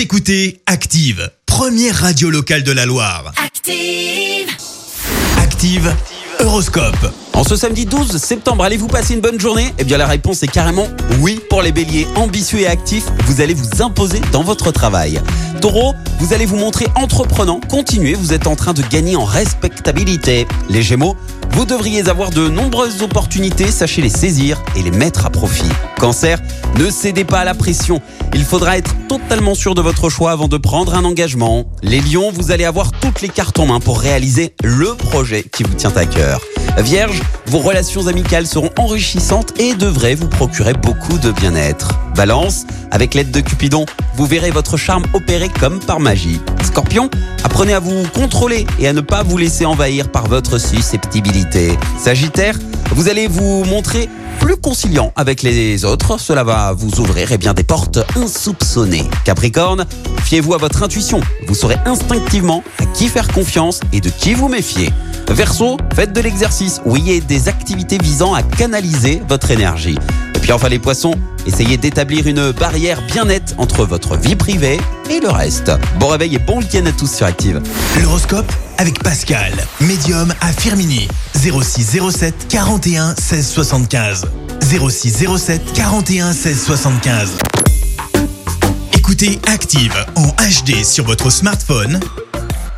Vous écoutez Active, première radio locale de la Loire. Active. Active, Horoscope. En ce samedi 12 septembre, allez-vous passer une bonne journée? Eh bien la réponse est carrément oui pour les béliers ambitieux et actifs, vous allez vous imposer dans votre travail. Taureau, vous allez vous montrer entreprenant, continuez, vous êtes en train de gagner en respectabilité. Les Gémeaux, vous devriez avoir de nombreuses opportunités, sachez les saisir et les mettre à profit. Cancer, ne cédez pas à la pression. Il faudra être totalement sûr de votre choix avant de prendre un engagement. Les lions, vous allez avoir toutes les cartes en main pour réaliser le projet qui vous tient à cœur. Vierge, vos relations amicales seront enrichissantes et devraient vous procurer beaucoup de bien-être. Balance, avec l'aide de Cupidon, vous verrez votre charme opérer comme par magie. Scorpion, apprenez à vous contrôler et à ne pas vous laisser envahir par votre susceptibilité. Sagittaire, vous allez vous montrer plus conciliant avec les autres, cela va vous ouvrir eh bien, des portes insoupçonnées. Capricorne, fiez-vous à votre intuition, vous saurez instinctivement à qui faire confiance et de qui vous méfier. Verseau, faites de l'exercice ou ayez des activités visant à canaliser votre énergie. Et puis enfin les poissons, essayez d'établir une barrière bien nette entre votre vie privée et le reste. Bon réveil et bon week-end à tous sur Active. L'horoscope avec Pascal, médium à Firmini. 0607 41 16 75. 0607 41 16 75. Écoutez Active en HD sur votre smartphone,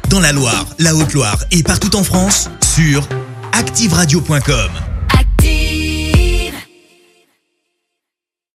dans la Loire, la Haute-Loire et partout en France, sur activeradio.com.